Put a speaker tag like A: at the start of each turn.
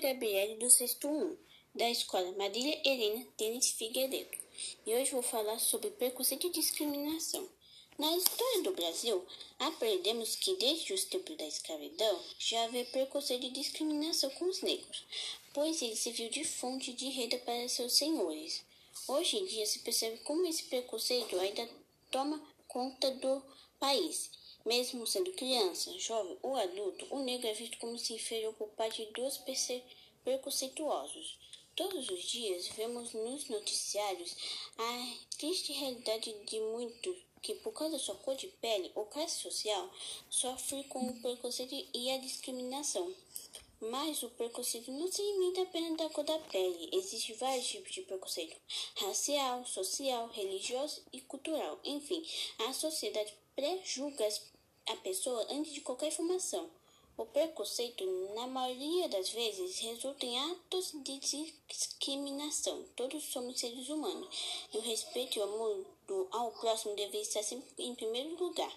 A: Gabriele do sexto 1, da escola Marília Helena Denis Figueiredo. E hoje vou falar sobre preconceito e discriminação. Na história do Brasil, aprendemos que desde os tempos da escravidão já havia preconceito e discriminação com os negros, pois ele serviu de fonte de renda para seus senhores. Hoje em dia se percebe como esse preconceito ainda toma conta do país. Mesmo sendo criança, jovem ou adulto, o negro é visto como se inferior por parte dos preconceituosos. Todos os dias vemos nos noticiários a triste realidade de muitos que, por causa da sua cor de pele ou classe social, sofrem com o preconceito e a discriminação. Mas o preconceito não se limita apenas da cor da pele. Existem vários tipos de preconceito: racial, social, religioso e cultural. Enfim, a sociedade prejulga a pessoa antes de qualquer informação. O preconceito, na maioria das vezes, resulta em atos de discriminação. Todos somos seres humanos e o respeito e o amor ao próximo devem estar sempre em primeiro lugar.